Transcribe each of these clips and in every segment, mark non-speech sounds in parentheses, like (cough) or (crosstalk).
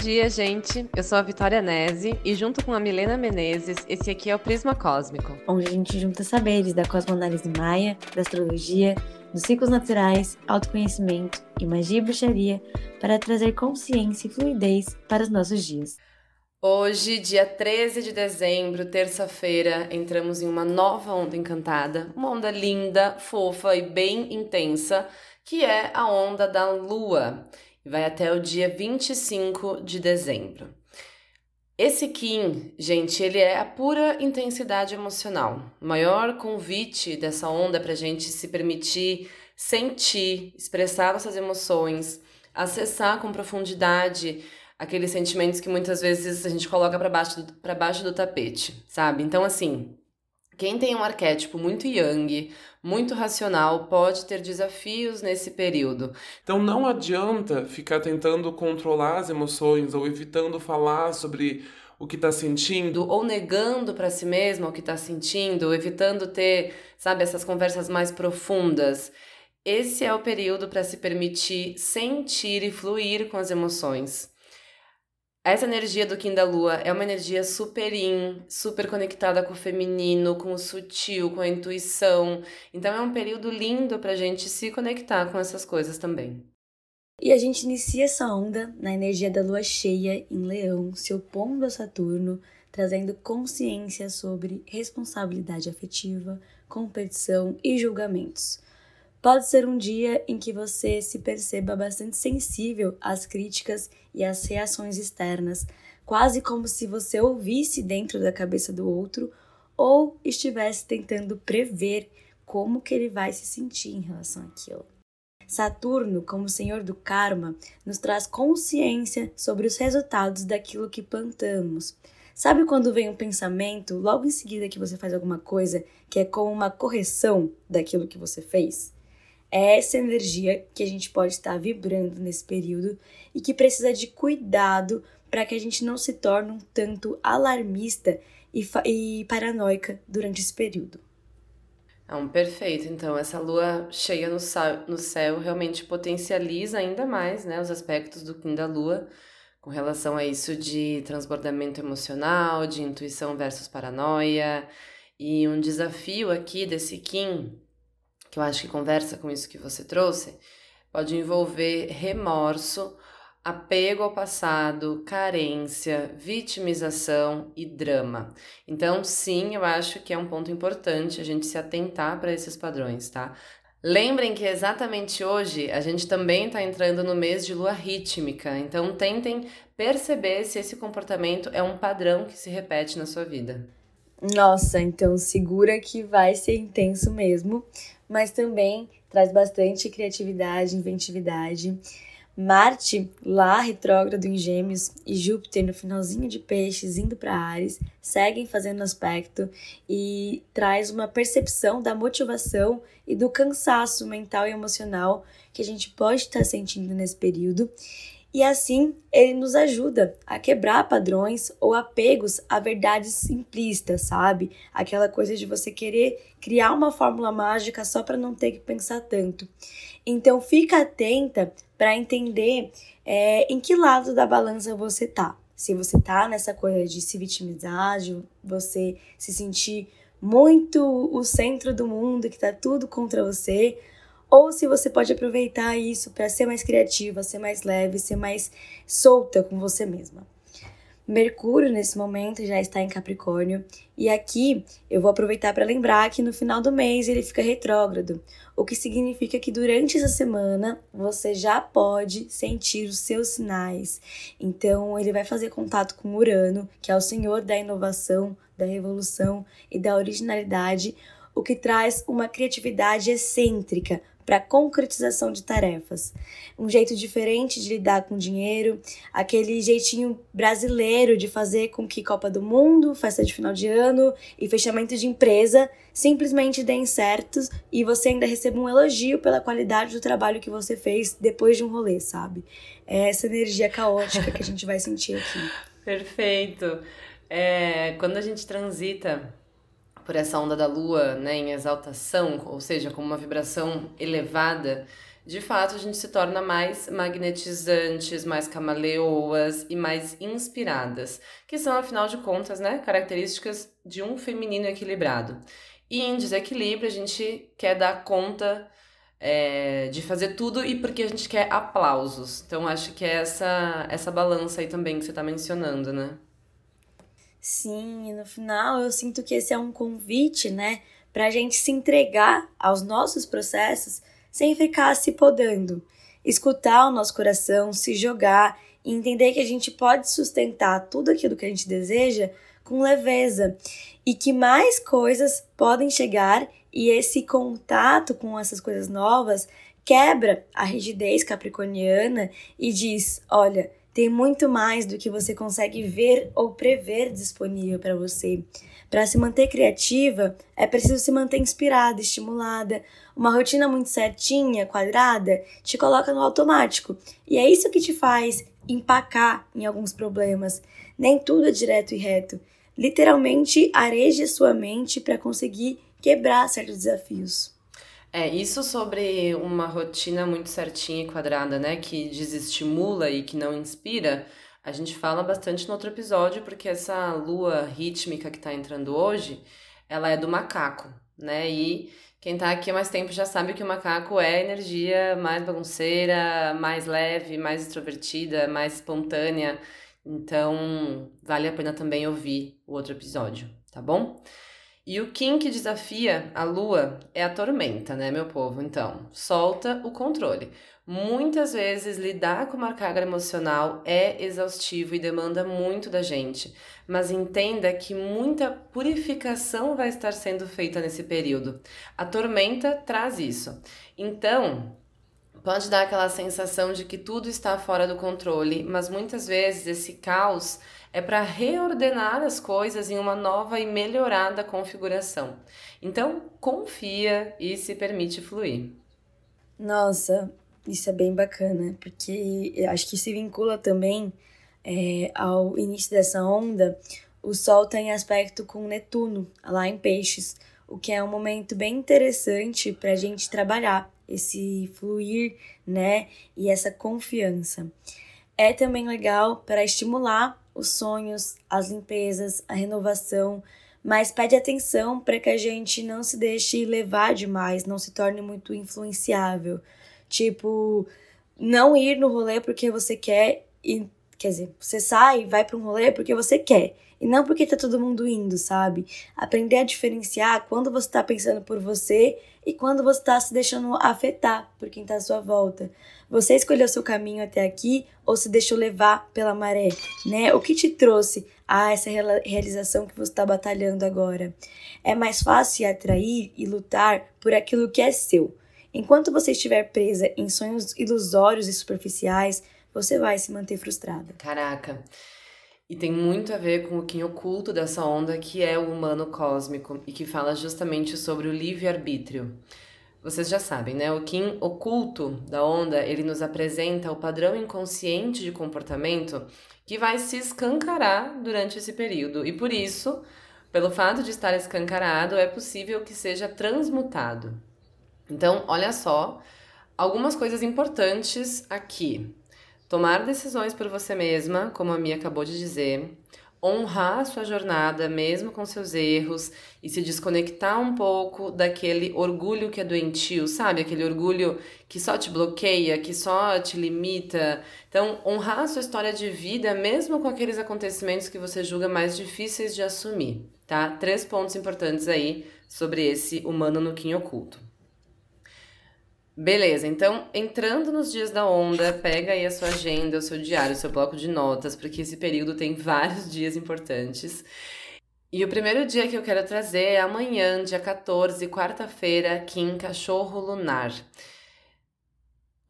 dia, gente. Eu sou a Vitória Nese e junto com a Milena Menezes, esse aqui é o Prisma Cósmico. Onde a gente junta saberes da cosmoanálise maia, da astrologia, dos ciclos naturais, autoconhecimento e magia e bruxaria para trazer consciência e fluidez para os nossos dias. Hoje, dia 13 de dezembro, terça-feira, entramos em uma nova onda encantada, uma onda linda, fofa e bem intensa, que é a onda da lua e vai até o dia 25 de dezembro. Esse Kim, gente, ele é a pura intensidade emocional. O maior convite dessa onda para a gente se permitir sentir, expressar nossas emoções, acessar com profundidade aqueles sentimentos que muitas vezes a gente coloca para baixo, do, baixo do tapete, sabe? Então, assim, quem tem um arquétipo muito yang, muito racional, pode ter desafios nesse período. Então não adianta ficar tentando controlar as emoções ou evitando falar sobre o que está sentindo. Ou negando para si mesmo o que está sentindo, ou evitando ter, sabe, essas conversas mais profundas. Esse é o período para se permitir sentir e fluir com as emoções. Essa energia do Kim da Lua é uma energia super in, super conectada com o feminino, com o sutil, com a intuição. Então é um período lindo pra gente se conectar com essas coisas também. E a gente inicia essa onda na energia da lua cheia em Leão, se opondo a Saturno, trazendo consciência sobre responsabilidade afetiva, competição e julgamentos. Pode ser um dia em que você se perceba bastante sensível às críticas e às reações externas, quase como se você ouvisse dentro da cabeça do outro ou estivesse tentando prever como que ele vai se sentir em relação àquilo. Saturno, como senhor do karma, nos traz consciência sobre os resultados daquilo que plantamos. Sabe quando vem um pensamento logo em seguida que você faz alguma coisa que é como uma correção daquilo que você fez? É essa energia que a gente pode estar vibrando nesse período e que precisa de cuidado para que a gente não se torne um tanto alarmista e, e paranoica durante esse período. É um perfeito. Então, essa lua cheia no, no céu realmente potencializa ainda mais né, os aspectos do Kim da Lua com relação a isso de transbordamento emocional, de intuição versus paranoia. E um desafio aqui desse Kim que eu acho que conversa com isso que você trouxe, pode envolver remorso, apego ao passado, carência, vitimização e drama. Então, sim, eu acho que é um ponto importante a gente se atentar para esses padrões, tá? Lembrem que exatamente hoje a gente também está entrando no mês de lua rítmica, então tentem perceber se esse comportamento é um padrão que se repete na sua vida. Nossa, então segura que vai ser intenso mesmo mas também traz bastante criatividade, inventividade. Marte, lá retrógrado em Gêmeos, e Júpiter no finalzinho de Peixes, indo para Ares, seguem fazendo aspecto e traz uma percepção da motivação e do cansaço mental e emocional que a gente pode estar sentindo nesse período. E assim, ele nos ajuda a quebrar padrões ou apegos a verdades simplistas, sabe? Aquela coisa de você querer criar uma fórmula mágica só para não ter que pensar tanto. Então, fica atenta para entender é, em que lado da balança você tá. Se você tá nessa coisa de se vitimizar, de você se sentir muito o centro do mundo, que tá tudo contra você, ou se você pode aproveitar isso para ser mais criativa, ser mais leve, ser mais solta com você mesma. Mercúrio, nesse momento, já está em Capricórnio, e aqui eu vou aproveitar para lembrar que no final do mês ele fica retrógrado, o que significa que durante essa semana você já pode sentir os seus sinais. Então, ele vai fazer contato com Urano, que é o senhor da inovação, da revolução e da originalidade, o que traz uma criatividade excêntrica, para concretização de tarefas. Um jeito diferente de lidar com dinheiro, aquele jeitinho brasileiro de fazer com que Copa do Mundo, festa de final de ano e fechamento de empresa simplesmente deem certos e você ainda receba um elogio pela qualidade do trabalho que você fez depois de um rolê, sabe? É essa energia caótica que a gente vai sentir aqui. (laughs) Perfeito. É, quando a gente transita por essa onda da lua, né, em exaltação, ou seja, com uma vibração elevada, de fato a gente se torna mais magnetizantes, mais camaleoas e mais inspiradas, que são, afinal de contas, né, características de um feminino equilibrado. E em desequilíbrio, a gente quer dar conta é, de fazer tudo e porque a gente quer aplausos. Então, acho que é essa, essa balança aí também que você está mencionando, né? Sim, no final eu sinto que esse é um convite, né, para a gente se entregar aos nossos processos sem ficar se podando. Escutar o nosso coração, se jogar e entender que a gente pode sustentar tudo aquilo que a gente deseja com leveza e que mais coisas podem chegar e esse contato com essas coisas novas quebra a rigidez capricorniana e diz: olha, tem muito mais do que você consegue ver ou prever disponível para você. Para se manter criativa, é preciso se manter inspirada, estimulada. Uma rotina muito certinha, quadrada, te coloca no automático. E é isso que te faz empacar em alguns problemas. Nem tudo é direto e reto. Literalmente, areje sua mente para conseguir quebrar certos desafios. É, isso sobre uma rotina muito certinha e quadrada, né, que desestimula e que não inspira, a gente fala bastante no outro episódio, porque essa lua rítmica que tá entrando hoje, ela é do macaco, né, e quem tá aqui há mais tempo já sabe que o macaco é energia mais bagunceira, mais leve, mais extrovertida, mais espontânea, então vale a pena também ouvir o outro episódio, tá bom? E o Kim que desafia a lua é a tormenta, né, meu povo? Então, solta o controle. Muitas vezes lidar com uma carga emocional é exaustivo e demanda muito da gente, mas entenda que muita purificação vai estar sendo feita nesse período. A tormenta traz isso. Então, pode dar aquela sensação de que tudo está fora do controle, mas muitas vezes esse caos é para reordenar as coisas em uma nova e melhorada configuração. Então, confia e se permite fluir. Nossa, isso é bem bacana, porque acho que se vincula também é, ao início dessa onda. O Sol tem aspecto com Netuno, lá em Peixes, o que é um momento bem interessante para a gente trabalhar esse fluir, né, e essa confiança. É também legal para estimular os sonhos, as limpezas, a renovação, mas pede atenção para que a gente não se deixe levar demais, não se torne muito influenciável. Tipo, não ir no rolê porque você quer e quer dizer, você sai, vai para um rolê porque você quer e não porque tá todo mundo indo, sabe? Aprender a diferenciar quando você tá pensando por você e quando você tá se deixando afetar por quem tá à sua volta. Você escolheu seu caminho até aqui ou se deixou levar pela maré, né? O que te trouxe a essa realização que você está batalhando agora? É mais fácil atrair e lutar por aquilo que é seu. Enquanto você estiver presa em sonhos ilusórios e superficiais, você vai se manter frustrada. Caraca. E tem muito a ver com o que oculto dessa onda, que é o humano cósmico, e que fala justamente sobre o livre-arbítrio. Vocês já sabem, né? O Kim oculto da onda, ele nos apresenta o padrão inconsciente de comportamento que vai se escancarar durante esse período. E por isso, pelo fato de estar escancarado, é possível que seja transmutado. Então, olha só, algumas coisas importantes aqui. Tomar decisões por você mesma, como a Mia acabou de dizer honrar a sua jornada, mesmo com seus erros, e se desconectar um pouco daquele orgulho que é doentio, sabe? Aquele orgulho que só te bloqueia, que só te limita. Então, honrar a sua história de vida, mesmo com aqueles acontecimentos que você julga mais difíceis de assumir, tá? Três pontos importantes aí sobre esse humano no Kim oculto. Beleza, então entrando nos dias da onda, pega aí a sua agenda, o seu diário, o seu bloco de notas, porque esse período tem vários dias importantes. E o primeiro dia que eu quero trazer é amanhã, dia 14, quarta-feira, em Cachorro Lunar.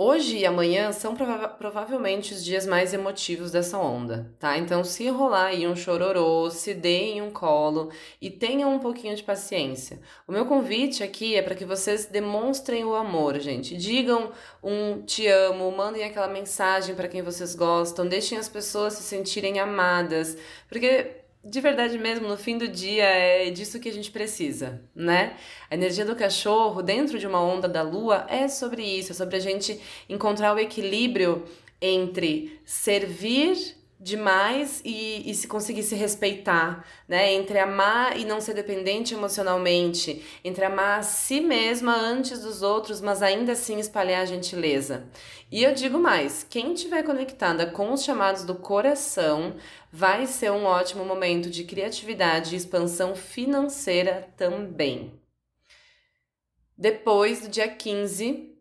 Hoje e amanhã são prova provavelmente os dias mais emotivos dessa onda, tá? Então, se rolar aí um chororô, se deem um colo e tenham um pouquinho de paciência. O meu convite aqui é para que vocês demonstrem o amor, gente. Digam um te amo, mandem aquela mensagem para quem vocês gostam, deixem as pessoas se sentirem amadas, porque de verdade mesmo, no fim do dia, é disso que a gente precisa, né? A energia do cachorro, dentro de uma onda da lua, é sobre isso, é sobre a gente encontrar o equilíbrio entre servir demais e, e se conseguir se respeitar, né? Entre amar e não ser dependente emocionalmente, entre amar a si mesma antes dos outros, mas ainda assim espalhar a gentileza. E eu digo mais, quem estiver conectada com os chamados do coração vai ser um ótimo momento de criatividade e expansão financeira também. Depois do dia 15,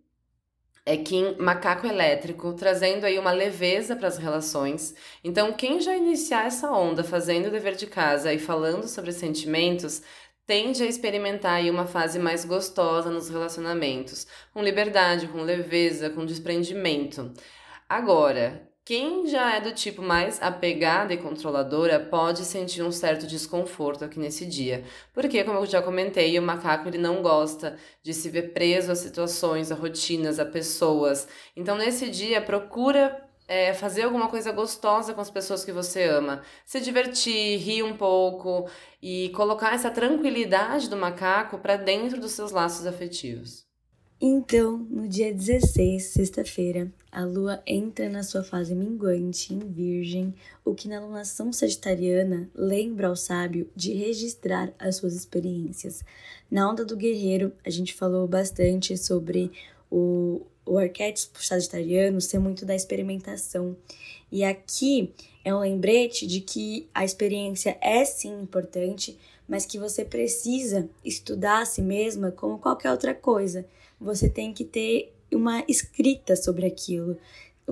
é Kim Macaco Elétrico, trazendo aí uma leveza para as relações. Então, quem já iniciar essa onda fazendo o dever de casa e falando sobre sentimentos, tende a experimentar aí uma fase mais gostosa nos relacionamentos, com liberdade, com leveza, com desprendimento. Agora, quem já é do tipo mais apegada e controladora pode sentir um certo desconforto aqui nesse dia, porque, como eu já comentei, o macaco ele não gosta de se ver preso a situações, a rotinas, a pessoas. Então, nesse dia, procura é, fazer alguma coisa gostosa com as pessoas que você ama, se divertir, rir um pouco e colocar essa tranquilidade do macaco para dentro dos seus laços afetivos. Então, no dia 16, sexta-feira, a lua entra na sua fase minguante em Virgem, o que na lunação sagitariana lembra ao sábio de registrar as suas experiências. Na onda do guerreiro, a gente falou bastante sobre o, o arquétipo sagitariano ser muito da experimentação. E aqui é um lembrete de que a experiência é sim importante, mas que você precisa estudar a si mesma como qualquer outra coisa você tem que ter uma escrita sobre aquilo,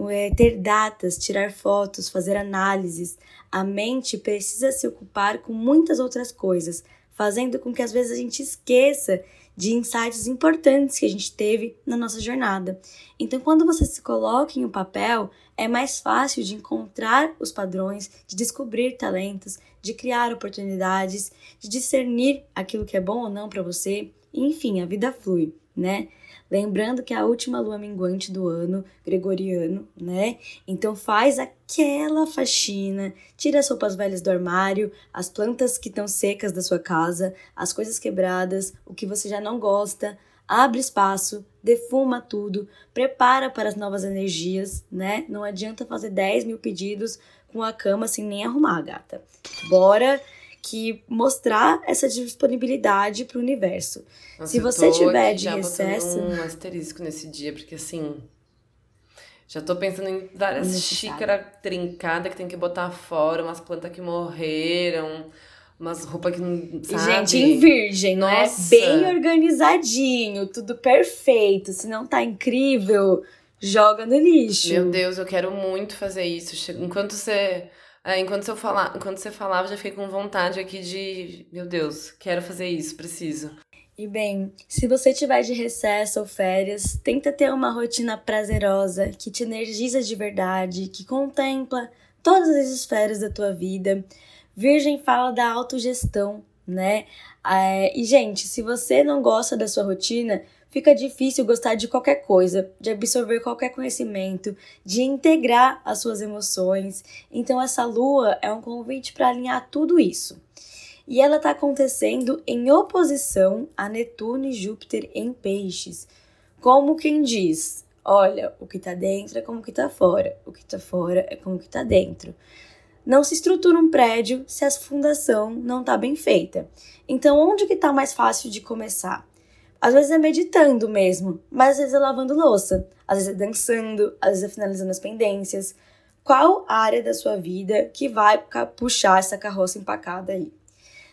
é, ter datas, tirar fotos, fazer análises. A mente precisa se ocupar com muitas outras coisas, fazendo com que às vezes a gente esqueça de insights importantes que a gente teve na nossa jornada. Então, quando você se coloca em um papel, é mais fácil de encontrar os padrões, de descobrir talentos, de criar oportunidades, de discernir aquilo que é bom ou não para você. Enfim, a vida flui, né? Lembrando que é a última lua minguante do ano gregoriano, né? Então faz aquela faxina, tira as roupas velhas do armário, as plantas que estão secas da sua casa, as coisas quebradas, o que você já não gosta, abre espaço, defuma tudo, prepara para as novas energias, né? Não adianta fazer 10 mil pedidos com a cama sem nem arrumar, gata. Bora que mostrar essa disponibilidade para o universo. Nossa, Se você tiver de recesso. um asterisco nesse dia, porque assim. Já tô pensando em várias xícaras trincadas que tem que botar fora, umas plantas que morreram, umas roupas que não. Sabe? Gente, em virgem? Nossa. né? Bem organizadinho, tudo perfeito. Se não tá incrível, joga no lixo. Meu Deus, eu quero muito fazer isso. Enquanto você é, enquanto, eu falar, enquanto você falava, já fiquei com vontade aqui de. Meu Deus, quero fazer isso, preciso. E bem, se você tiver de recesso ou férias, tenta ter uma rotina prazerosa, que te energiza de verdade, que contempla todas as esferas da tua vida. Virgem fala da autogestão, né? É, e, gente, se você não gosta da sua rotina, fica difícil gostar de qualquer coisa, de absorver qualquer conhecimento, de integrar as suas emoções. Então, essa lua é um convite para alinhar tudo isso. E ela está acontecendo em oposição a Netuno e Júpiter em Peixes. Como quem diz: olha, o que está dentro é como que está fora, o que está fora é como que está dentro. Não se estrutura um prédio se a fundação não está bem feita. Então, onde que está mais fácil de começar? Às vezes é meditando mesmo, mas às vezes é lavando louça, às vezes é dançando, às vezes é finalizando as pendências. Qual área da sua vida que vai puxar essa carroça empacada aí?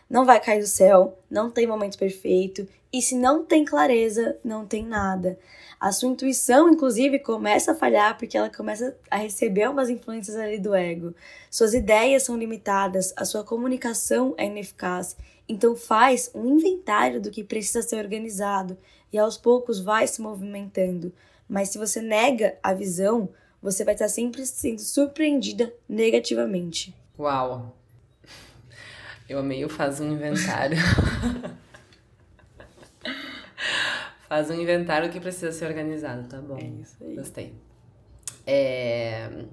Não vai cair do céu, não tem momento perfeito, e se não tem clareza, não tem nada. A sua intuição, inclusive, começa a falhar porque ela começa a receber umas influências ali do ego. Suas ideias são limitadas, a sua comunicação é ineficaz então faz um inventário do que precisa ser organizado e aos poucos vai se movimentando. Mas se você nega a visão, você vai estar sempre sendo surpreendida negativamente. Uau! Eu amei o faz um inventário. (laughs) faz um inventário que precisa ser organizado, tá bom. É isso aí. Gostei. É...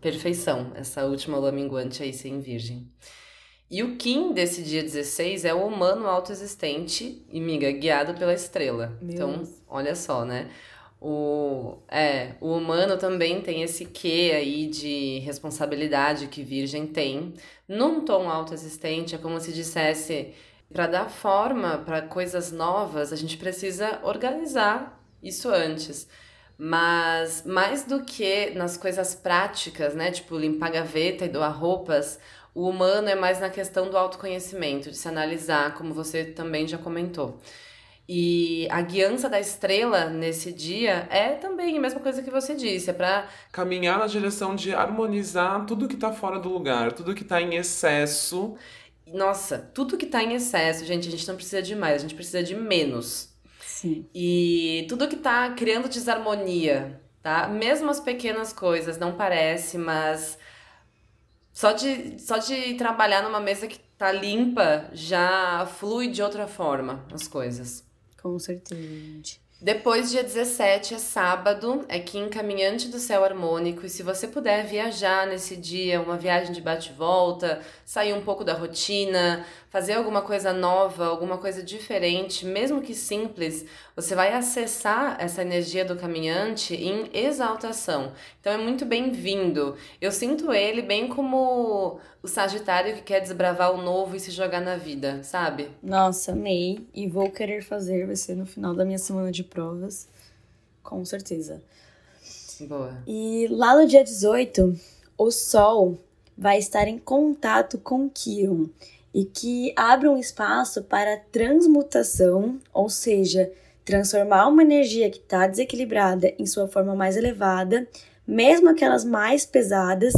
Perfeição, essa última lua minguante aí sem virgem. E o Kim desse dia 16 é o humano autoexistente e miga guiado pela estrela. Meu então, Deus. olha só, né? O, é, o humano também tem esse quê aí de responsabilidade que Virgem tem. Num tom autoexistente, é como se dissesse: para dar forma para coisas novas, a gente precisa organizar isso antes. Mas mais do que nas coisas práticas, né? Tipo limpar a gaveta e doar roupas, o humano é mais na questão do autoconhecimento, de se analisar, como você também já comentou. E a guiança da estrela nesse dia é também a mesma coisa que você disse, é para Caminhar na direção de harmonizar tudo que tá fora do lugar, tudo que tá em excesso. nossa, tudo que tá em excesso, gente, a gente não precisa de mais, a gente precisa de menos. Sim. E tudo que tá criando desarmonia, tá? Mesmo as pequenas coisas, não parece, mas só de, só de trabalhar numa mesa que tá limpa já flui de outra forma as coisas. Com certeza. Depois, dia 17, é sábado, é Kim Caminhante do Céu Harmônico. E se você puder viajar nesse dia, uma viagem de bate-volta, sair um pouco da rotina, fazer alguma coisa nova, alguma coisa diferente, mesmo que simples, você vai acessar essa energia do caminhante em exaltação. Então é muito bem-vindo. Eu sinto ele bem como o Sagitário que quer desbravar o novo e se jogar na vida, sabe? Nossa, amei. E vou querer fazer, vai ser no final da minha semana de provas. Com certeza. Boa. E lá no dia 18, o Sol vai estar em contato com Quiron e que abre um espaço para transmutação, ou seja, transformar uma energia que está desequilibrada em sua forma mais elevada, mesmo aquelas mais pesadas,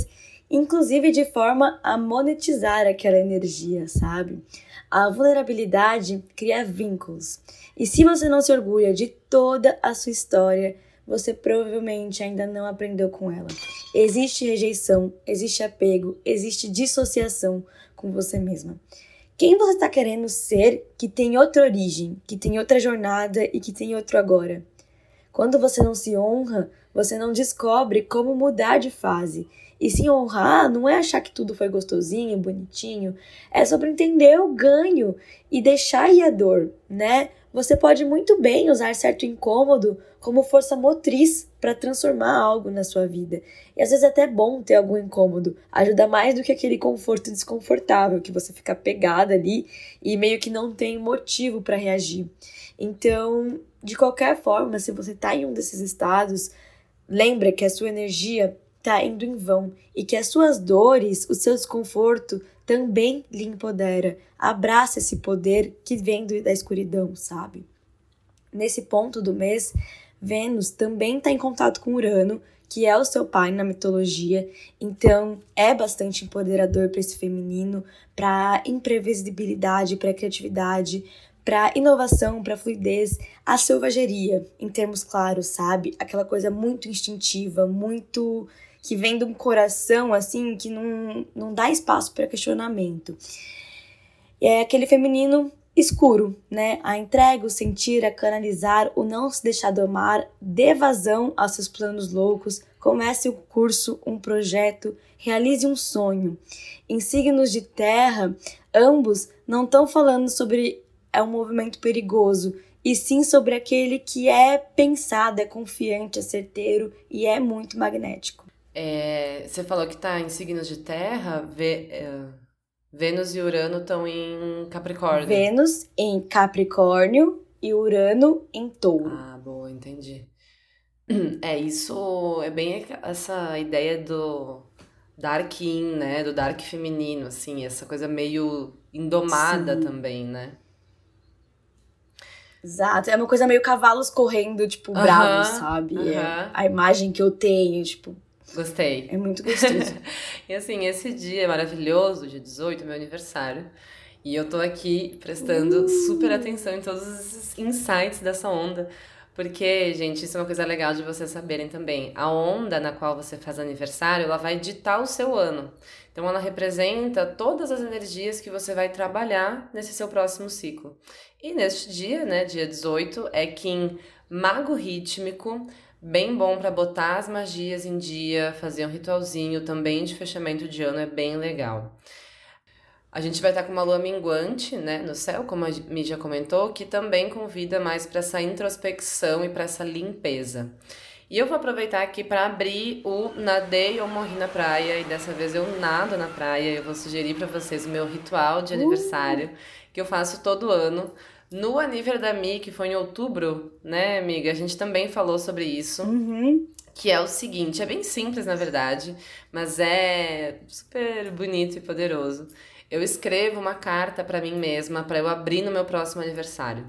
inclusive de forma a monetizar aquela energia, sabe? A vulnerabilidade cria vínculos. E se você não se orgulha de toda a sua história, você provavelmente ainda não aprendeu com ela. Existe rejeição, existe apego, existe dissociação com você mesma. Quem você está querendo ser que tem outra origem, que tem outra jornada e que tem outro agora? Quando você não se honra, você não descobre como mudar de fase. E se honrar não é achar que tudo foi gostosinho, bonitinho, é sobre entender o ganho e deixar ir a dor, né? Você pode muito bem usar certo incômodo como força motriz para transformar algo na sua vida. E às vezes é até bom ter algum incômodo, ajuda mais do que aquele conforto desconfortável que você fica pegada ali e meio que não tem motivo para reagir. Então, de qualquer forma, se você está em um desses estados, lembra que a sua energia está indo em vão e que as suas dores, o seu desconforto também lhe empodera. Abraça esse poder que vem da escuridão, sabe? Nesse ponto do mês, Vênus também está em contato com Urano, que é o seu pai na mitologia, então é bastante empoderador para esse feminino, para imprevisibilidade, para criatividade, para inovação, para fluidez, a selvageria, em termos claros, sabe? Aquela coisa muito instintiva, muito que vem de um coração assim que não, não dá espaço para questionamento. É aquele feminino escuro, né? A entrega, o sentir, a canalizar, o não se deixar domar, dê vazão aos seus planos loucos, comece um curso, um projeto, realize um sonho. Em signos de terra, ambos não estão falando sobre é um movimento perigoso, e sim sobre aquele que é pensado, é confiante, é certeiro e é muito magnético. É, você falou que tá em signos de terra, Vê- é, Vênus e Urano estão em Capricórnio. Vênus em Capricórnio e Urano em Touro. Ah, boa, entendi. (clears throat) É, isso é bem essa ideia do Dark In, né? Do Dark feminino, assim, essa coisa meio indomada Sim. também, né? Exato, é uma coisa meio cavalos correndo, tipo, Aham, bravos, sabe? É aham. a imagem que eu tenho, tipo, Gostei. é muito gostoso. (laughs) E assim, esse dia é maravilhoso, dia 18, meu aniversário. E eu tô aqui prestando super atenção em todos esses insights dessa onda. Porque, gente, isso é uma coisa legal de vocês saberem também. A onda na qual você faz aniversário, ela vai ditar o seu ano. Então, ela representa todas as energias que você vai trabalhar nesse seu próximo ciclo. E neste dia, né, dia 18, é Kim Mago Rítmico, bem bom para botar as magias em dia, fazer um ritualzinho também de fechamento de ano, é bem legal. A gente vai estar com uma lua minguante, né, no céu, como a mídia comentou, que também convida mais para essa introspecção e para essa limpeza. E eu vou aproveitar aqui para abrir o Nadei ou Morri na Praia, e dessa vez eu nado na praia. Eu vou sugerir para vocês o meu ritual de aniversário, uh! que eu faço todo ano. No aniversário da Mi, que foi em outubro, né, amiga? A gente também falou sobre isso. Uhum que é o seguinte, é bem simples na verdade, mas é super bonito e poderoso eu escrevo uma carta para mim mesma para eu abrir no meu próximo aniversário.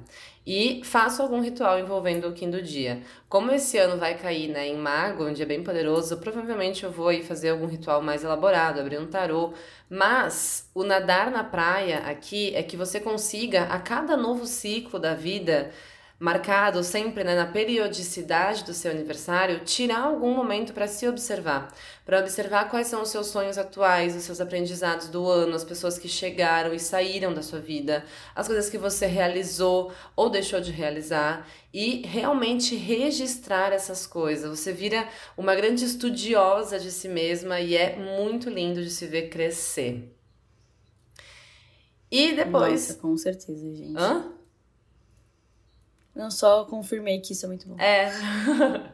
E faço algum ritual envolvendo o do dia. Como esse ano vai cair né, em Mago, um dia bem poderoso, provavelmente eu vou ir fazer algum ritual mais elaborado, abrir um tarô. Mas o nadar na praia aqui é que você consiga, a cada novo ciclo da vida, marcado sempre né, na periodicidade do seu aniversário, tirar algum momento para se observar, para observar quais são os seus sonhos atuais, os seus aprendizados do ano, as pessoas que chegaram e saíram da sua vida, as coisas que você realizou ou deixou de realizar e realmente registrar essas coisas. Você vira uma grande estudiosa de si mesma e é muito lindo de se ver crescer. E depois. Nossa, com certeza, gente. Hã? Não só confirmei que isso é muito bom. É. (laughs)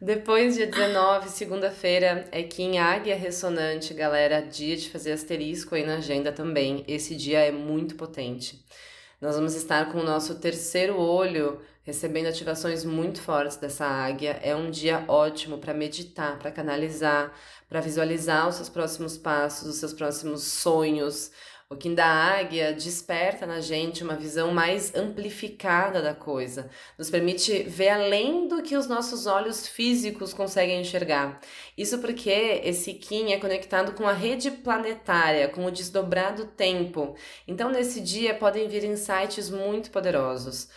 Depois, dia 19, segunda-feira, é que em Águia Ressonante, galera, dia de fazer asterisco aí na agenda também. Esse dia é muito potente. Nós vamos estar com o nosso terceiro olho recebendo ativações muito fortes dessa águia. É um dia ótimo para meditar, para canalizar, para visualizar os seus próximos passos, os seus próximos sonhos, o Kim da Águia desperta na gente uma visão mais amplificada da coisa, nos permite ver além do que os nossos olhos físicos conseguem enxergar. Isso porque esse Kim é conectado com a rede planetária, com o desdobrado tempo. Então, nesse dia podem vir insights muito poderosos.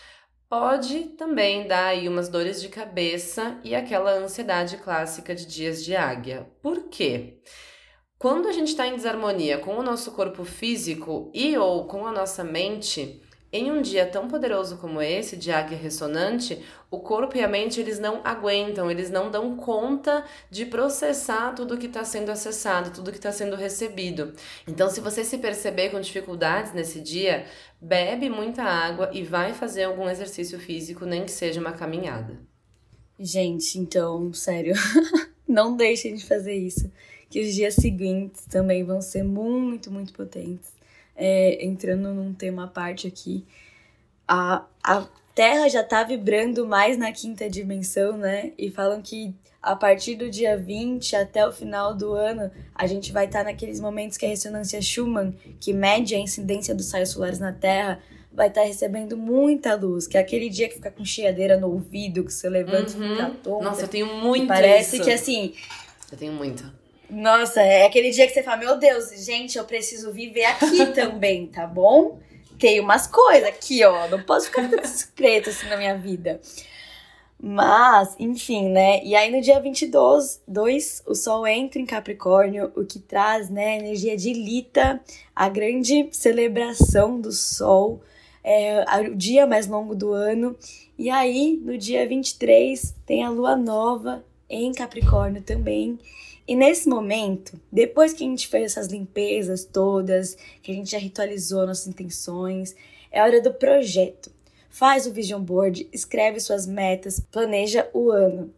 Pode também dar aí umas dores de cabeça e aquela ansiedade clássica de dias de águia. Por quê? Quando a gente está em desarmonia com o nosso corpo físico e ou com a nossa mente, em um dia tão poderoso como esse, de águia ressonante, o corpo e a mente eles não aguentam, eles não dão conta de processar tudo que está sendo acessado, tudo que está sendo recebido. Então, se você se perceber com dificuldades nesse dia, bebe muita água e vai fazer algum exercício físico, nem que seja uma caminhada. Gente, então, sério, (laughs) não deixem de fazer isso que os dias seguintes também vão ser muito, muito potentes. É, entrando num tema à parte aqui, a, a Terra já tá vibrando mais na quinta dimensão, né? E falam que a partir do dia 20 até o final do ano, a gente vai estar tá naqueles momentos que a ressonância Schumann, que mede a incidência dos raios solares na Terra, vai estar tá recebendo muita luz, que é aquele dia que fica com chiadeira no ouvido, que você levanta uhum. e fica tonta. Nossa, eu tenho muito Parece isso. que assim... Eu tenho muito nossa, é aquele dia que você fala, meu Deus, gente, eu preciso viver aqui (laughs) também, tá bom? Tem umas coisas aqui, ó, não posso ficar tudo discreto assim na minha vida. Mas, enfim, né? E aí no dia 22, dois, o Sol entra em Capricórnio, o que traz, né, energia de Lita, a grande celebração do Sol, é o dia mais longo do ano. E aí, no dia 23, tem a Lua Nova em Capricórnio também. E nesse momento, depois que a gente fez essas limpezas todas, que a gente já ritualizou nossas intenções, é hora do projeto. Faz o vision board, escreve suas metas, planeja o ano.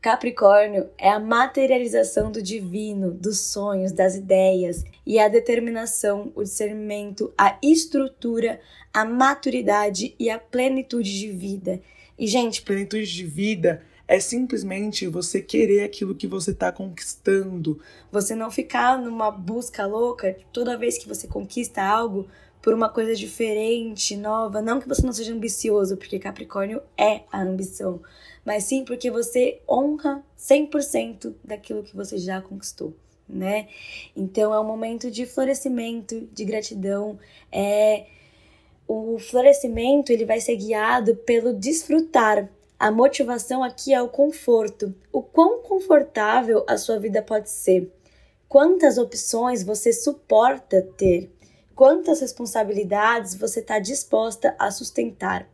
Capricórnio é a materialização do divino, dos sonhos, das ideias e a determinação, o discernimento, a estrutura, a maturidade e a plenitude de vida. E, gente, plenitude de vida é simplesmente você querer aquilo que você está conquistando. Você não ficar numa busca louca toda vez que você conquista algo por uma coisa diferente, nova. Não que você não seja ambicioso, porque Capricórnio é a ambição, mas sim porque você honra 100% daquilo que você já conquistou. Né? Então é um momento de florescimento, de gratidão, é o florescimento ele vai ser guiado pelo desfrutar, a motivação aqui é o conforto. O quão confortável a sua vida pode ser. Quantas opções você suporta ter. Quantas responsabilidades você está disposta a sustentar.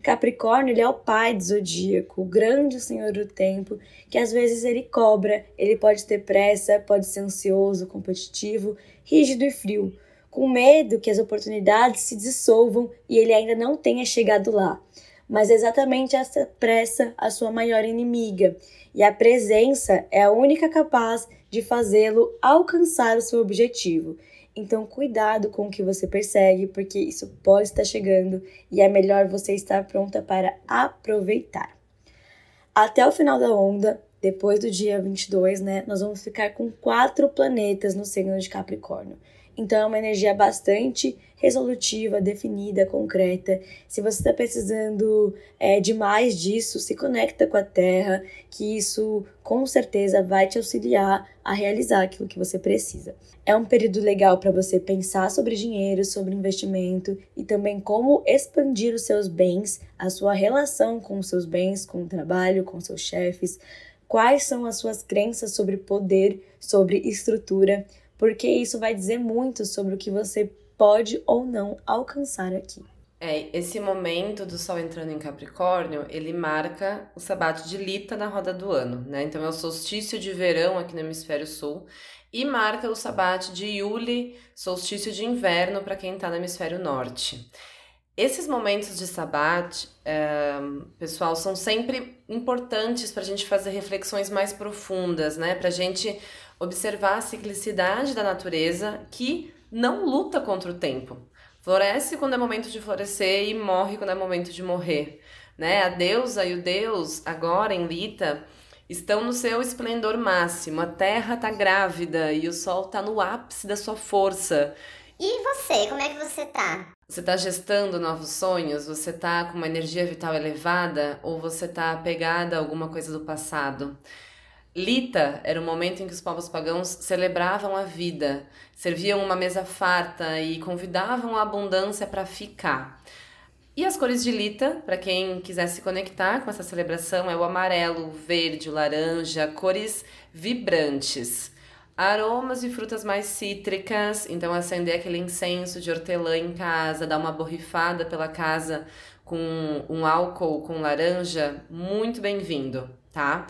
Capricórnio ele é o pai do zodíaco, o grande senhor do tempo, que às vezes ele cobra, ele pode ter pressa, pode ser ansioso, competitivo, rígido e frio. com medo que as oportunidades se dissolvam e ele ainda não tenha chegado lá. Mas exatamente essa pressa a sua maior inimiga, e a presença é a única capaz de fazê-lo alcançar o seu objetivo. Então, cuidado com o que você persegue, porque isso pode estar chegando e é melhor você estar pronta para aproveitar. Até o final da onda, depois do dia 22, né, nós vamos ficar com quatro planetas no signo de Capricórnio. Então é uma energia bastante resolutiva, definida, concreta. Se você está precisando é, de mais disso, se conecta com a Terra, que isso com certeza vai te auxiliar a realizar aquilo que você precisa. É um período legal para você pensar sobre dinheiro, sobre investimento e também como expandir os seus bens, a sua relação com os seus bens, com o trabalho, com seus chefes. Quais são as suas crenças sobre poder, sobre estrutura, porque isso vai dizer muito sobre o que você pode ou não alcançar aqui. É, esse momento do Sol entrando em Capricórnio, ele marca o sabate de Lita na roda do ano, né? Então é o solstício de verão aqui no hemisfério sul e marca o sabate de Yuli, solstício de inverno para quem está no hemisfério norte. Esses momentos de sabate, é, pessoal, são sempre importantes para a gente fazer reflexões mais profundas, né? Para a gente observar a ciclicidade da natureza que não luta contra o tempo. Floresce quando é momento de florescer e morre quando é momento de morrer. Né? A deusa e o deus, agora em Lita, estão no seu esplendor máximo. A terra está grávida e o sol está no ápice da sua força. E você, como é que você tá? Você está gestando novos sonhos? Você está com uma energia vital elevada? Ou você está apegada a alguma coisa do passado? Lita era o momento em que os povos pagãos celebravam a vida, serviam uma mesa farta e convidavam a abundância para ficar. E as cores de Lita, para quem quiser se conectar com essa celebração, é o amarelo, o verde, o laranja, cores vibrantes. Aromas e frutas mais cítricas, então acender aquele incenso de hortelã em casa, dar uma borrifada pela casa com um álcool com laranja, muito bem-vindo, tá?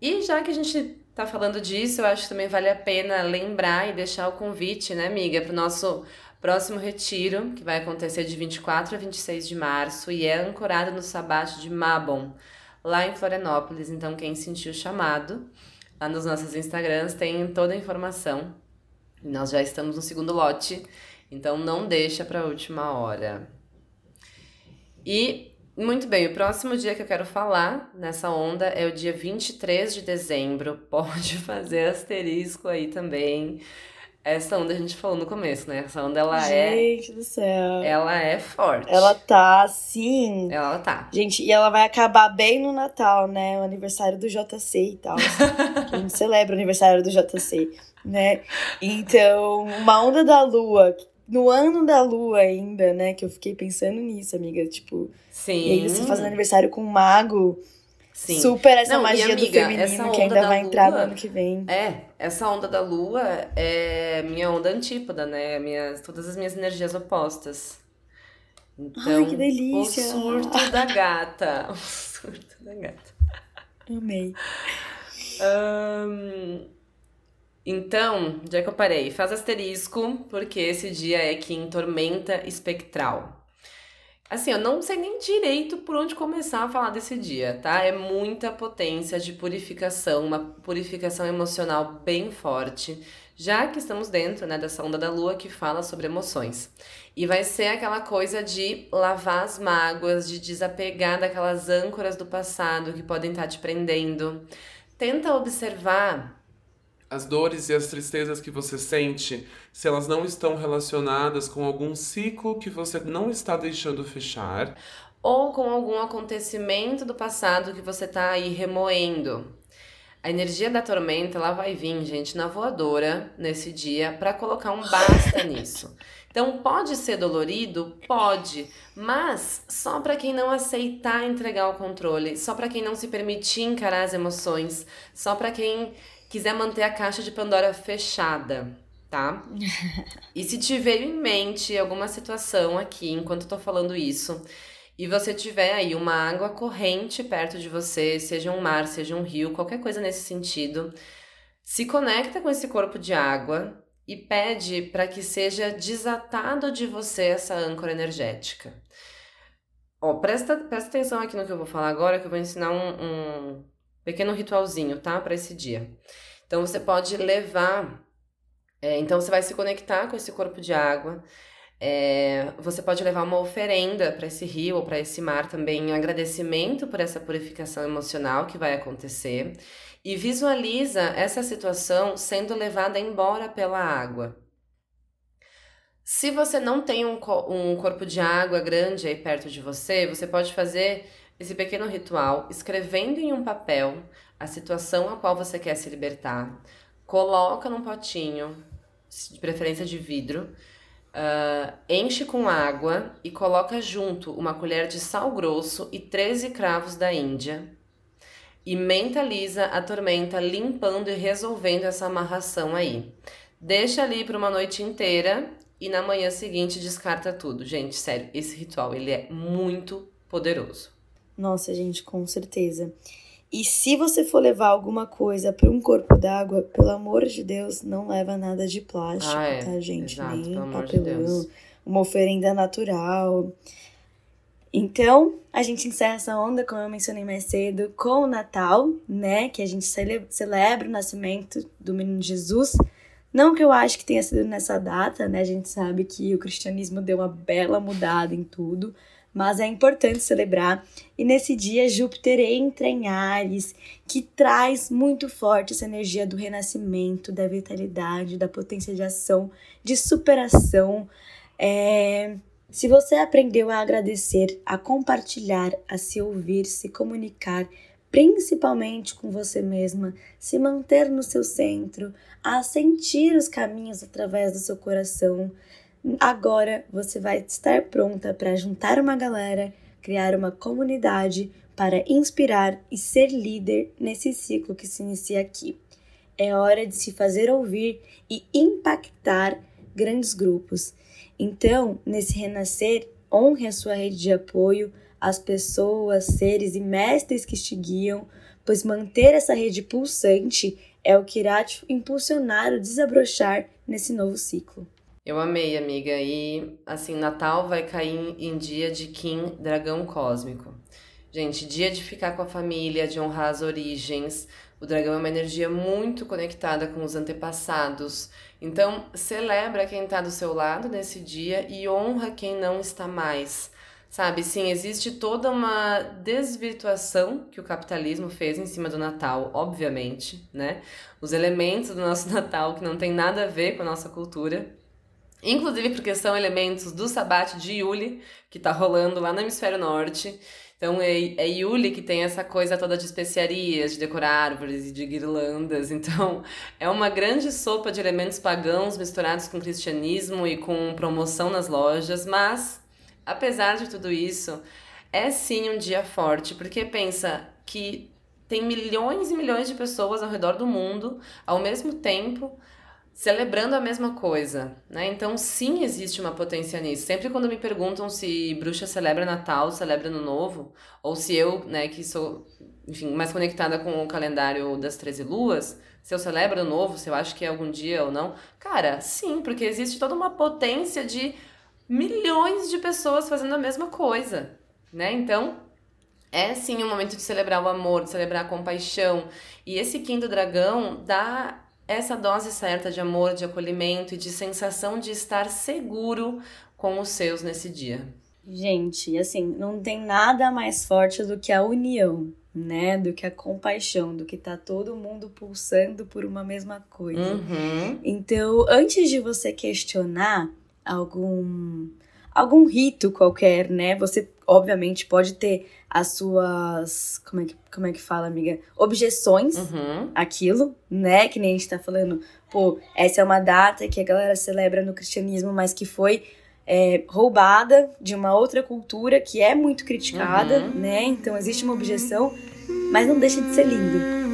E já que a gente tá falando disso, eu acho que também vale a pena lembrar e deixar o convite, né, amiga, para o nosso próximo retiro, que vai acontecer de 24 a 26 de março e é ancorado no sabate de Mabon, lá em Florianópolis. Então, quem sentiu o chamado, lá nos nossos Instagrams tem toda a informação. Nós já estamos no segundo lote, então não deixa para a última hora. E muito bem, o próximo dia que eu quero falar nessa onda é o dia 23 de dezembro. (laughs) Pode fazer asterisco aí também. Essa onda a gente falou no começo, né? Essa onda ela gente é. Gente do céu. Ela é forte. Ela tá assim. Ela tá. Gente, e ela vai acabar bem no Natal, né? O aniversário do JC e tal. (laughs) a gente celebra o aniversário do JC, né? Então, uma onda da lua no ano da lua ainda, né? Que eu fiquei pensando nisso, amiga. Tipo, Sim. E aí você faz aniversário com um mago. Sim. Super essa Não, magia amiga, do feminino que ainda vai entrar no ano que vem. É, essa onda da lua é minha onda antípoda, né? Minhas, todas as minhas energias opostas. Então, Ai, que delícia! O surto da gata. (laughs) O surto da gata. Amei. Um, então, já que eu parei, faz asterisco, porque esse dia é que em tormenta espectral. Assim, eu não sei nem direito por onde começar a falar desse dia, tá? É muita potência de purificação, uma purificação emocional bem forte, já que estamos dentro né, dessa onda da lua que fala sobre emoções. E vai ser aquela coisa de lavar as mágoas, de desapegar daquelas âncoras do passado que podem estar te prendendo. Tenta observar as dores e as tristezas que você sente, se elas não estão relacionadas com algum ciclo que você não está deixando fechar, ou com algum acontecimento do passado que você está aí remoendo. A energia da tormenta ela vai vir, gente, na voadora nesse dia para colocar um basta (laughs) nisso. Então pode ser dolorido, pode, mas só para quem não aceitar entregar o controle, só para quem não se permitir encarar as emoções, só para quem quiser manter a caixa de Pandora fechada, tá? (laughs) e se tiver em mente alguma situação aqui, enquanto eu tô falando isso, e você tiver aí uma água corrente perto de você, seja um mar, seja um rio, qualquer coisa nesse sentido, se conecta com esse corpo de água e pede para que seja desatado de você essa âncora energética. Ó, presta, presta atenção aqui no que eu vou falar agora, que eu vou ensinar um, um pequeno ritualzinho, tá? Para esse dia. Então você pode levar. É, então você vai se conectar com esse corpo de água. É, você pode levar uma oferenda para esse rio ou para esse mar também, em agradecimento por essa purificação emocional que vai acontecer. E visualiza essa situação sendo levada embora pela água. Se você não tem um, um corpo de água grande aí perto de você, você pode fazer esse pequeno ritual escrevendo em um papel a situação a qual você quer se libertar, coloca num potinho, de preferência de vidro, uh, enche com água e coloca junto uma colher de sal grosso e 13 cravos da Índia. E mentaliza a tormenta, limpando e resolvendo essa amarração aí. Deixa ali por uma noite inteira e na manhã seguinte descarta tudo. Gente, sério, esse ritual ele é muito poderoso. Nossa, gente, com certeza. E se você for levar alguma coisa para um corpo d'água, pelo amor de Deus, não leva nada de plástico, ah, é. tá, gente? Exato, Nem papelão, de uma oferenda natural. Então, a gente encerra essa onda, como eu mencionei mais cedo, com o Natal, né? Que a gente celebra o nascimento do menino Jesus. Não que eu acho que tenha sido nessa data, né? A gente sabe que o cristianismo deu uma bela mudada em tudo, mas é importante celebrar. E nesse dia, Júpiter entra em Ares, que traz muito forte essa energia do renascimento, da vitalidade, da potência de ação, de superação. É... Se você aprendeu a agradecer, a compartilhar, a se ouvir, se comunicar, principalmente com você mesma, se manter no seu centro, a sentir os caminhos através do seu coração. Agora você vai estar pronta para juntar uma galera, criar uma comunidade para inspirar e ser líder nesse ciclo que se inicia aqui. É hora de se fazer ouvir e impactar grandes grupos. Então, nesse renascer, honre a sua rede de apoio, as pessoas, seres e mestres que te guiam, pois manter essa rede pulsante é o que irá te impulsionar o desabrochar nesse novo ciclo. Eu amei, amiga. E assim, Natal vai cair em dia de Kim Dragão Cósmico. Gente, dia de ficar com a família, de honrar as origens. O dragão é uma energia muito conectada com os antepassados. Então, celebra quem está do seu lado nesse dia e honra quem não está mais. Sabe, sim, existe toda uma desvirtuação que o capitalismo fez em cima do Natal, obviamente, né? Os elementos do nosso (laughs) Natal que não tem nada a ver com a nossa cultura. Inclusive porque são elementos do sabate de Yuli, que tá rolando lá no hemisfério norte. Então é, é Yuli que tem essa coisa toda de especiarias, de decorar árvores e de guirlandas. (laughs) Então é uma grande sopa de elementos pagãos misturados com cristianismo e com promoção nas lojas, mas apesar de tudo isso, é sim um dia forte, porque pensa que tem milhões e milhões de pessoas ao redor do mundo ao mesmo tempo celebrando a mesma coisa, né? Então, sim, existe uma potência nisso. Sempre quando me perguntam se bruxa celebra Natal, celebra Ano Novo, ou se eu, né, que sou, enfim, mais conectada com o calendário das 13 luas, se eu celebro Ano Novo, se eu acho que é algum dia ou não, cara, sim, porque existe toda uma potência de milhões de pessoas fazendo a mesma coisa, né? Então, é sim um momento de celebrar o amor, de celebrar a compaixão. E esse do Dragão dá essa dose certa de amor, de acolhimento e de sensação de estar seguro com os seus nesse dia. Gente, assim, não tem nada mais forte do que a união, né? Do que a compaixão, do que tá todo mundo pulsando por uma mesma coisa. Uhum. Então, antes de você questionar algum algum rito qualquer, né? Você obviamente pode ter as suas, como é que, como é que fala, amiga? Objeções uhum. aquilo, né? Que nem a gente tá falando, pô, essa é uma data que a galera celebra no cristianismo, mas que foi é, roubada de uma outra cultura que é muito criticada, uhum. né? Então existe uma objeção, mas não deixa de ser lindo.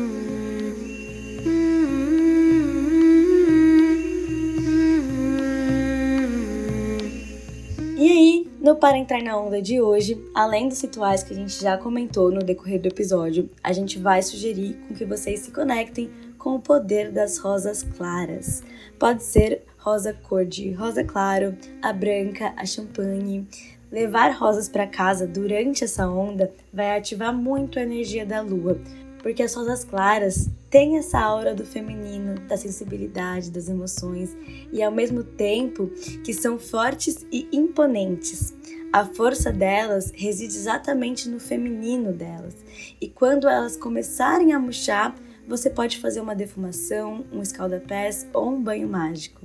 No Para Entrar na Onda de hoje, além dos rituais que a gente já comentou no decorrer do episódio, a gente vai sugerir com que vocês se conectem com o poder das rosas claras. Pode ser rosa cor de rosa claro, a branca, a champanhe. Levar rosas para casa durante essa onda vai ativar muito a energia da lua, porque as rosas claras têm essa aura do feminino, da sensibilidade, das emoções e ao mesmo tempo que são fortes e imponentes. A força delas reside exatamente no feminino delas. E quando elas começarem a murchar, você pode fazer uma defumação, um escalda-pés ou um banho mágico.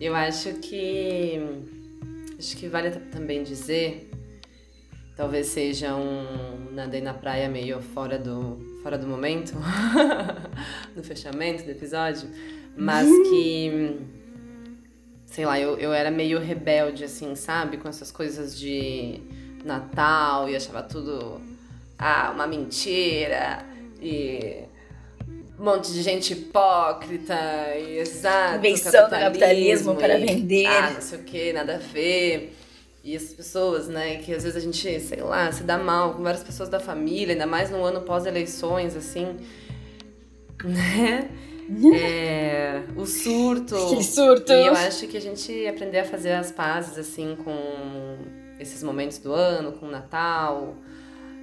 Eu acho que acho que vale também dizer, talvez seja um nadei na praia meio fora do fora do momento, (laughs) no fechamento do episódio, mas que sei lá, eu, eu era meio rebelde, assim, sabe? Com essas coisas de Natal e achava tudo ah, uma mentira e um monte de gente hipócrita e exato. Invenção do capitalismo para vender. Ah, não sei o que, nada a ver. E as pessoas, né, que às vezes a gente, sei lá, se dá mal com várias pessoas da família, ainda mais no ano pós-eleições, assim, (laughs) né? é, o surto. (laughs) Que surto! E eu acho que a gente aprender a fazer as pazes, assim, com esses momentos do ano, com o Natal.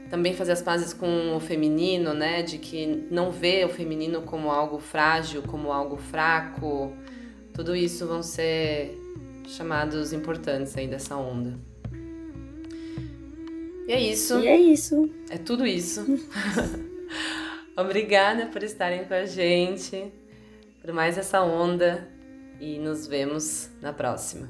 Também fazer as pazes com o feminino, né? De que não vê o feminino como algo frágil, como algo fraco. Tudo isso vão ser chamados importantes aí dessa onda. E é isso. E é isso. É tudo isso. (laughs) Obrigada por estarem com a gente, por mais essa onda e nos vemos na próxima.